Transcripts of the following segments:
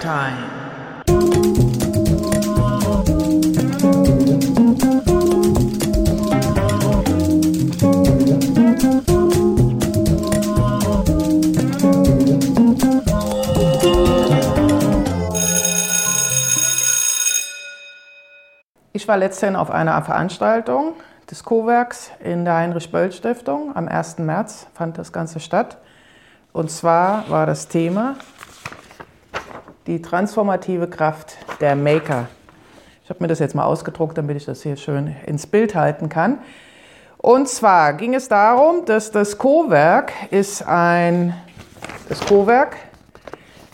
Time. Ich war letztens auf einer Veranstaltung des Co-Werks in der Heinrich-Böll-Stiftung. Am 1. März fand das Ganze statt. Und zwar war das Thema die transformative Kraft der Maker. Ich habe mir das jetzt mal ausgedruckt, damit ich das hier schön ins Bild halten kann. Und zwar ging es darum, dass das Co-Werk ist ein, das Co-Werk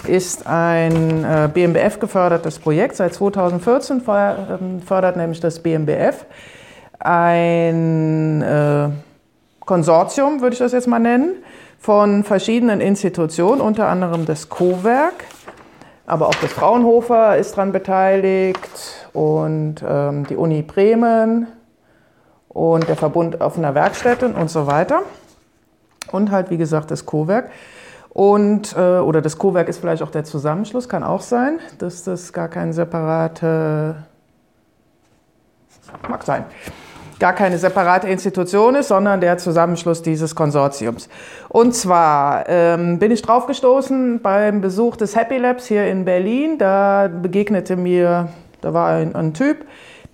ist ein äh, BMBF gefördertes Projekt. Seit 2014 ähm, fördert nämlich das BMBF ein äh, Konsortium, würde ich das jetzt mal nennen, von verschiedenen Institutionen, unter anderem das Co-Werk, aber auch das Fraunhofer ist daran beteiligt und ähm, die Uni Bremen und der Verbund offener Werkstätten und so weiter. Und halt, wie gesagt, das Co-Werk. Und, äh, oder das Co-Werk ist vielleicht auch der Zusammenschluss, kann auch sein, dass das gar kein separate, mag sein, gar keine separate Institution ist, sondern der Zusammenschluss dieses Konsortiums. Und zwar ähm, bin ich draufgestoßen beim Besuch des Happy Labs hier in Berlin. Da begegnete mir, da war ein, ein Typ,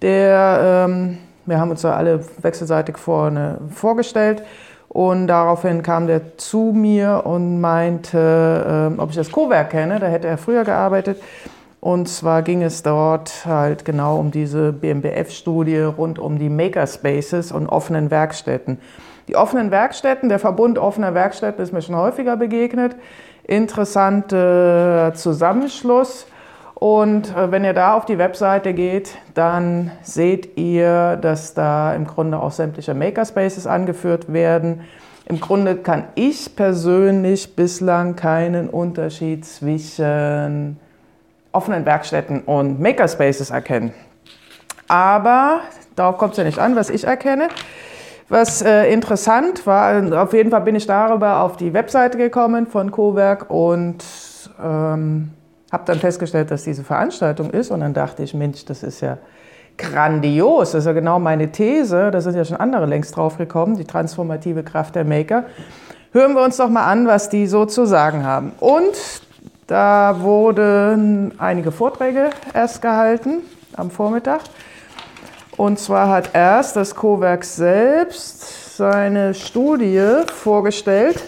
der, ähm, wir haben uns da alle wechselseitig vorne vorgestellt. Und daraufhin kam der zu mir und meinte, äh, ob ich das Co-Werk kenne. Da hätte er früher gearbeitet. Und zwar ging es dort halt genau um diese BMBF-Studie rund um die Makerspaces und offenen Werkstätten. Die offenen Werkstätten, der Verbund offener Werkstätten ist mir schon häufiger begegnet. Interessanter Zusammenschluss. Und äh, wenn ihr da auf die Webseite geht, dann seht ihr, dass da im Grunde auch sämtliche Makerspaces angeführt werden. Im Grunde kann ich persönlich bislang keinen Unterschied zwischen offenen Werkstätten und Makerspaces erkennen. Aber darauf kommt es ja nicht an, was ich erkenne. Was äh, interessant war, auf jeden Fall bin ich darüber auf die Webseite gekommen von Cowerk und ähm, habe dann festgestellt, dass diese Veranstaltung ist. Und dann dachte ich, Mensch, das ist ja grandios. Das ist ja genau meine These. Da sind ja schon andere längst drauf gekommen, die transformative Kraft der Maker. Hören wir uns doch mal an, was die so zu sagen haben. Und da wurden einige Vorträge erst gehalten am Vormittag. Und zwar hat erst das Co-Werk selbst seine Studie vorgestellt.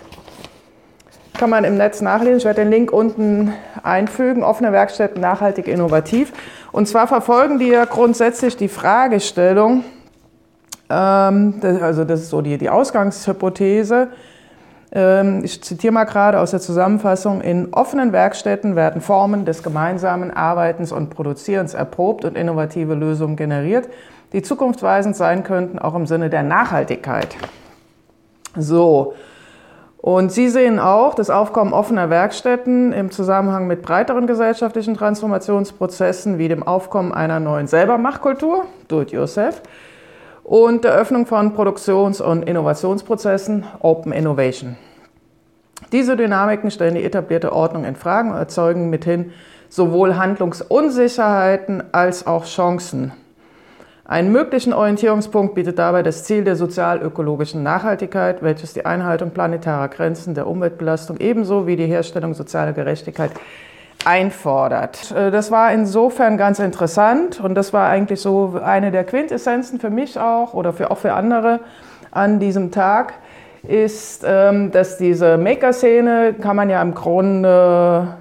Kann man im Netz nachlesen. Ich werde den Link unten einfügen. Offene Werkstätten nachhaltig innovativ. Und zwar verfolgen die ja grundsätzlich die Fragestellung, ähm, also das ist so die, die Ausgangshypothese, ich zitiere mal gerade aus der Zusammenfassung, in offenen Werkstätten werden Formen des gemeinsamen Arbeitens und Produzierens erprobt und innovative Lösungen generiert, die zukunftsweisend sein könnten, auch im Sinne der Nachhaltigkeit. So, und Sie sehen auch das Aufkommen offener Werkstätten im Zusammenhang mit breiteren gesellschaftlichen Transformationsprozessen wie dem Aufkommen einer neuen Selbermachkultur, Do-it-yourself, und der Öffnung von Produktions- und Innovationsprozessen, Open Innovation. Diese Dynamiken stellen die etablierte Ordnung in Frage und erzeugen mithin sowohl Handlungsunsicherheiten als auch Chancen. Einen möglichen Orientierungspunkt bietet dabei das Ziel der sozial-ökologischen Nachhaltigkeit, welches die Einhaltung planetarer Grenzen der Umweltbelastung ebenso wie die Herstellung sozialer Gerechtigkeit einfordert. Äh, das war insofern ganz interessant und das war eigentlich so eine der Quintessenzen für mich auch oder für, auch für andere an diesem Tag, ist, ähm, dass diese Maker-Szene kann man ja im Grunde,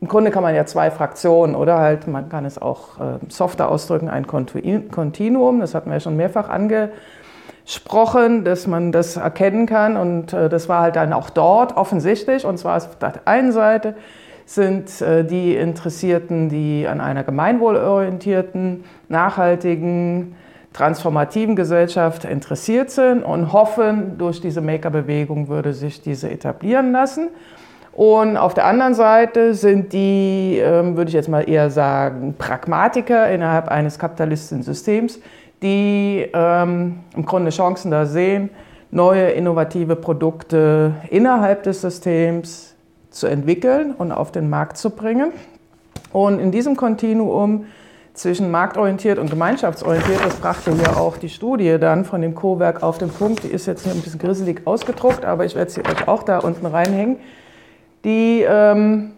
im Grunde kann man ja zwei Fraktionen oder halt, man kann es auch ähm, softer ausdrücken, ein Kontinuum, das hatten wir ja schon mehrfach angesprochen, dass man das erkennen kann und äh, das war halt dann auch dort offensichtlich und zwar auf der einen Seite sind äh, die Interessierten, die an einer gemeinwohlorientierten, nachhaltigen, transformativen Gesellschaft interessiert sind und hoffen, durch diese Maker-Bewegung würde sich diese etablieren lassen. Und auf der anderen Seite sind die, ähm, würde ich jetzt mal eher sagen, Pragmatiker innerhalb eines kapitalistischen Systems, die ähm, im Grunde Chancen da sehen, neue innovative Produkte innerhalb des Systems zu entwickeln und auf den Markt zu bringen. Und in diesem Kontinuum zwischen marktorientiert und gemeinschaftsorientiert, das brachte hier auch die Studie dann von dem Co-Werk auf den Punkt, die ist jetzt hier ein bisschen grisselig ausgedruckt, aber ich werde sie euch auch da unten reinhängen, die ähm,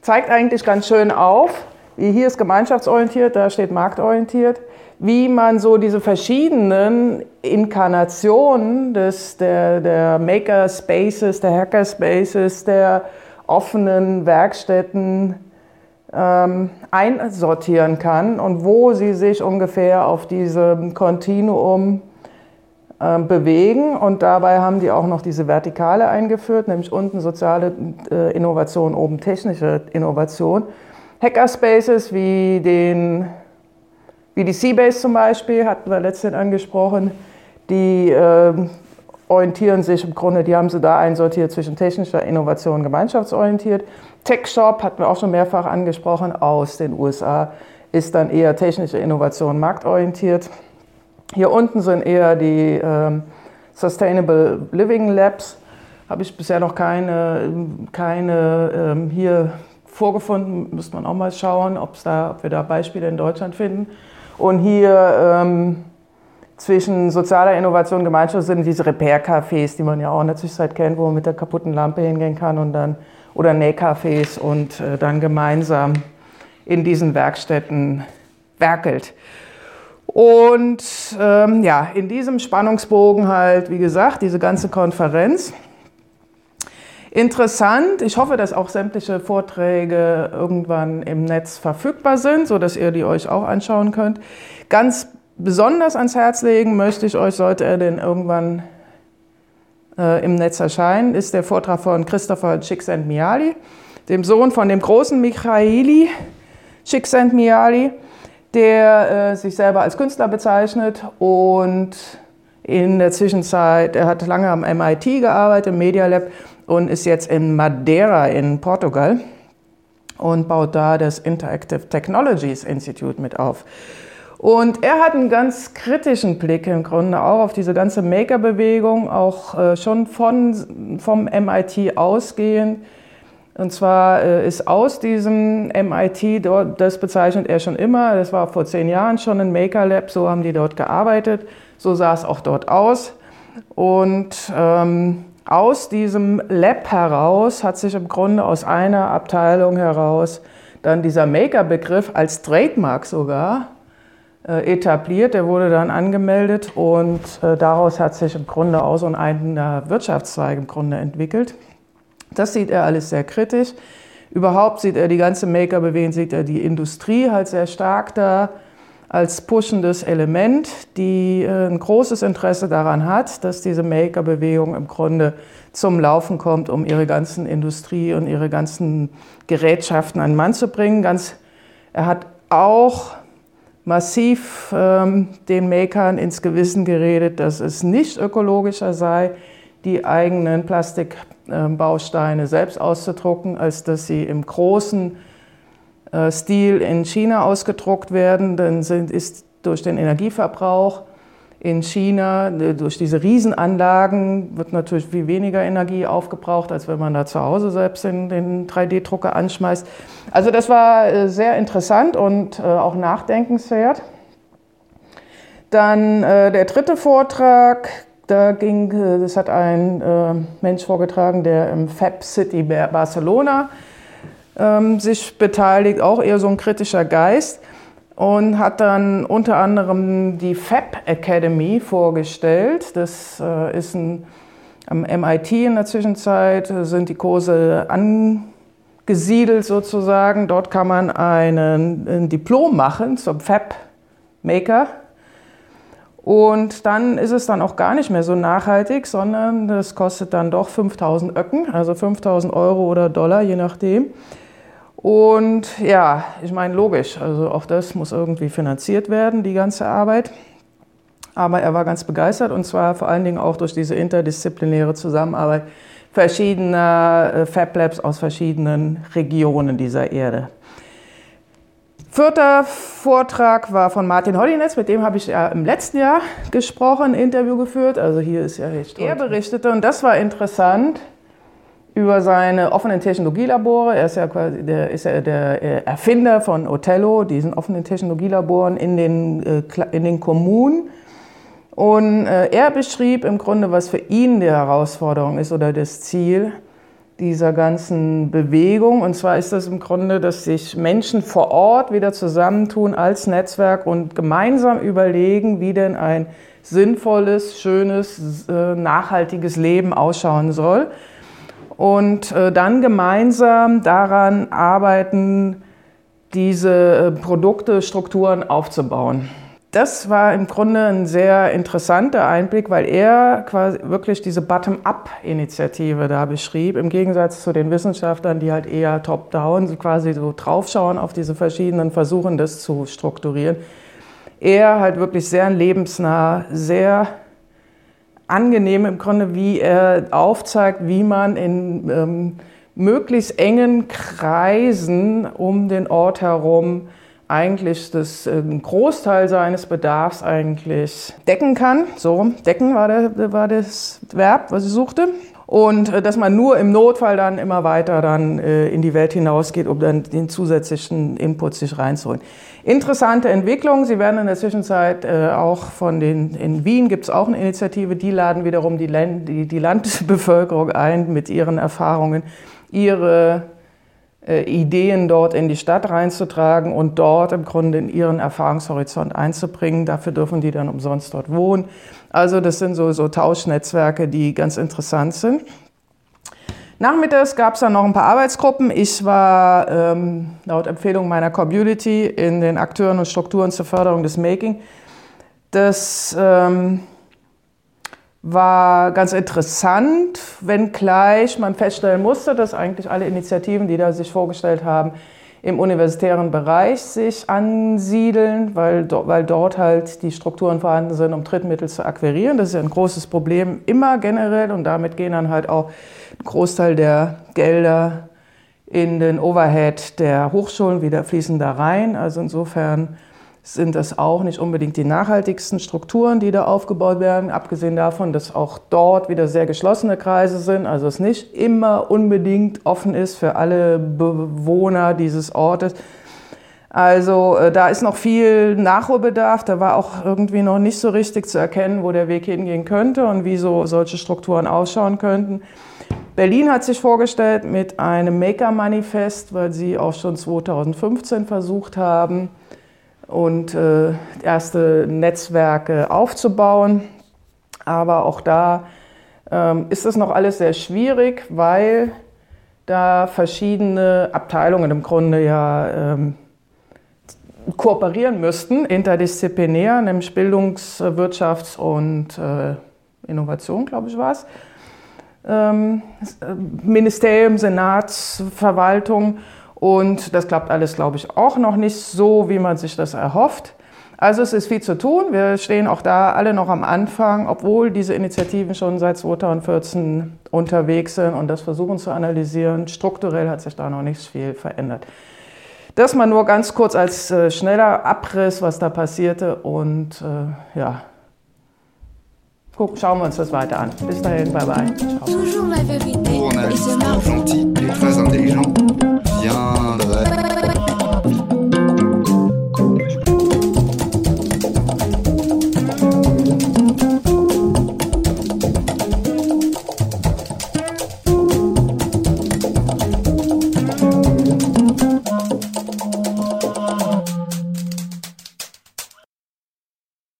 zeigt eigentlich ganz schön auf, wie hier ist gemeinschaftsorientiert, da steht marktorientiert, wie man so diese verschiedenen Inkarnationen des, der, der Maker-Spaces, der Hacker-Spaces, der offenen Werkstätten ähm, einsortieren kann und wo sie sich ungefähr auf diesem Kontinuum äh, bewegen. Und dabei haben die auch noch diese Vertikale eingeführt, nämlich unten soziale äh, Innovation, oben technische Innovation. Hackerspaces wie, den, wie die Seabase zum Beispiel, hatten wir letztens angesprochen, die äh, orientieren sich im Grunde, die haben sie da einsortiert zwischen technischer Innovation und gemeinschaftsorientiert. Tech Shop, hatten wir auch schon mehrfach angesprochen, aus den USA, ist dann eher technische Innovation marktorientiert. Hier unten sind eher die ähm, Sustainable Living Labs. Habe ich bisher noch keine, keine ähm, hier vorgefunden. Müsste man auch mal schauen, da, ob wir da Beispiele in Deutschland finden. Und hier ähm, zwischen sozialer Innovation und Gemeinschaft sind diese Repair-Cafés, die man ja auch in der Zwischenzeit kennt, wo man mit der kaputten Lampe hingehen kann und dann oder Nähcafés und äh, dann gemeinsam in diesen Werkstätten werkelt. Und ähm, ja, in diesem Spannungsbogen halt, wie gesagt, diese ganze Konferenz. Interessant, ich hoffe, dass auch sämtliche Vorträge irgendwann im Netz verfügbar sind, sodass ihr die euch auch anschauen könnt. Ganz besonders ans Herz legen möchte ich euch, sollte er denn irgendwann äh, im Netz erscheinen, ist der Vortrag von Christopher Csikszentmihalyi, dem Sohn von dem großen Michaili Csikszentmihalyi, der äh, sich selber als Künstler bezeichnet und in der Zwischenzeit, er hat lange am MIT gearbeitet, im Media Lab und ist jetzt in Madeira in Portugal und baut da das Interactive Technologies Institute mit auf. Und er hat einen ganz kritischen Blick im Grunde auch auf diese ganze Maker-Bewegung, auch äh, schon von, vom MIT ausgehend. Und zwar äh, ist aus diesem MIT, das bezeichnet er schon immer, das war vor zehn Jahren schon ein Maker Lab, so haben die dort gearbeitet, so sah es auch dort aus. Und ähm, aus diesem Lab heraus hat sich im Grunde aus einer Abteilung heraus dann dieser Maker-Begriff als Trademark sogar etabliert. Der wurde dann angemeldet und äh, daraus hat sich im Grunde auch so ein eigener Wirtschaftszweig im Grunde entwickelt. Das sieht er alles sehr kritisch. Überhaupt sieht er die ganze Maker-Bewegung, sieht er die Industrie halt sehr stark da als pushendes Element, die äh, ein großes Interesse daran hat, dass diese Maker-Bewegung im Grunde zum Laufen kommt, um ihre ganzen Industrie und ihre ganzen Gerätschaften an den Mann zu bringen. Ganz, er hat auch massiv ähm, den Makern ins Gewissen geredet, dass es nicht ökologischer sei, die eigenen Plastikbausteine äh, selbst auszudrucken, als dass sie im großen äh, Stil in China ausgedruckt werden. Dann sind, ist durch den Energieverbrauch in China, äh, durch diese Riesenanlagen, wird natürlich viel weniger Energie aufgebraucht, als wenn man da zu Hause selbst den, den 3D-Drucker anschmeißt. Also das war äh, sehr interessant und äh, auch nachdenkenswert. Dann der dritte Vortrag, da ging, das hat ein Mensch vorgetragen, der im Fab City Barcelona ähm, sich beteiligt, auch eher so ein kritischer Geist und hat dann unter anderem die Fab Academy vorgestellt. Das äh, ist ein, am MIT in der Zwischenzeit sind die Kurse angesiedelt sozusagen. Dort kann man einen, ein Diplom machen zum Fab Maker. Und dann ist es dann auch gar nicht mehr so nachhaltig, sondern das kostet dann doch 5000 Öcken, also 5000 Euro oder Dollar, je nachdem. Und ja, ich meine, logisch, also auch das muss irgendwie finanziert werden, die ganze Arbeit. Aber er war ganz begeistert und zwar vor allen Dingen auch durch diese interdisziplinäre Zusammenarbeit verschiedener äh, Fab Labs aus verschiedenen Regionen dieser Erde. Vierter Vortrag war von Martin Hollinetz, mit dem habe ich ja im letzten Jahr gesprochen, Interview geführt. Also hier ist ja echt. Er berichtete und das war interessant über seine offenen Technologielabore. Er ist ja quasi der, ist ja der äh, Erfinder von Othello, diesen offenen Technologielaboren in den, äh, in den Kommunen. Und äh, er beschrieb im Grunde, was für ihn die Herausforderung ist oder das Ziel dieser ganzen Bewegung. Und zwar ist das im Grunde, dass sich Menschen vor Ort wieder zusammentun als Netzwerk und gemeinsam überlegen, wie denn ein sinnvolles, schönes, nachhaltiges Leben ausschauen soll und äh, dann gemeinsam daran arbeiten, diese äh, Produkte, Strukturen aufzubauen. Das war im Grunde ein sehr interessanter Einblick, weil er quasi wirklich diese Bottom-up-Initiative da beschrieb, im Gegensatz zu den Wissenschaftlern, die halt eher top-down quasi so draufschauen auf diese verschiedenen Versuchen, das zu strukturieren. Er halt wirklich sehr lebensnah, sehr angenehm im Grunde, wie er aufzeigt, wie man in ähm, möglichst engen Kreisen um den Ort herum eigentlich das äh, Großteil seines Bedarfs eigentlich decken kann. So, decken war, der, war das Verb, was ich suchte und äh, dass man nur im Notfall dann immer weiter dann äh, in die Welt hinausgeht, um dann den zusätzlichen Input sich reinzuholen. Interessante Entwicklung. Sie werden in der Zwischenzeit äh, auch von den, in Wien gibt es auch eine Initiative, die laden wiederum die, Land, die, die Landbevölkerung ein, mit ihren Erfahrungen ihre Ideen dort in die Stadt reinzutragen und dort im Grunde in ihren Erfahrungshorizont einzubringen. Dafür dürfen die dann umsonst dort wohnen. Also das sind so, so Tauschnetzwerke, die ganz interessant sind. Nachmittags gab es dann noch ein paar Arbeitsgruppen. Ich war ähm, laut Empfehlung meiner Community in den Akteuren und Strukturen zur Förderung des Making. Das ähm, war ganz interessant, wenngleich man feststellen musste, dass eigentlich alle Initiativen, die da sich vorgestellt haben, im universitären Bereich sich ansiedeln, weil, weil dort halt die Strukturen vorhanden sind, um Drittmittel zu akquirieren. Das ist ja ein großes Problem immer generell und damit gehen dann halt auch ein Großteil der Gelder in den Overhead der Hochschulen wieder fließen da rein. Also insofern sind das auch nicht unbedingt die nachhaltigsten Strukturen, die da aufgebaut werden, abgesehen davon, dass auch dort wieder sehr geschlossene Kreise sind, also es nicht immer unbedingt offen ist für alle Bewohner dieses Ortes. Also äh, da ist noch viel Nachholbedarf, da war auch irgendwie noch nicht so richtig zu erkennen, wo der Weg hingehen könnte und wie so solche Strukturen ausschauen könnten. Berlin hat sich vorgestellt mit einem Maker-Manifest, weil sie auch schon 2015 versucht haben, und äh, erste Netzwerke aufzubauen. Aber auch da ähm, ist es noch alles sehr schwierig, weil da verschiedene Abteilungen im Grunde ja ähm, kooperieren müssten, interdisziplinär, nämlich Bildungs-, Wirtschafts- und äh, Innovation, glaube ich, war es. Ähm, Ministerium, Senatsverwaltung und das klappt alles, glaube ich, auch noch nicht so, wie man sich das erhofft. Also es ist viel zu tun. Wir stehen auch da alle noch am Anfang, obwohl diese Initiativen schon seit 2014 unterwegs sind und das versuchen zu analysieren. Strukturell hat sich da noch nicht viel verändert. Das mal nur ganz kurz als äh, schneller Abriss, was da passierte. Und äh, ja, Guck, schauen wir uns das weiter an. Bis dahin, bye bye. Ciao. viendrait.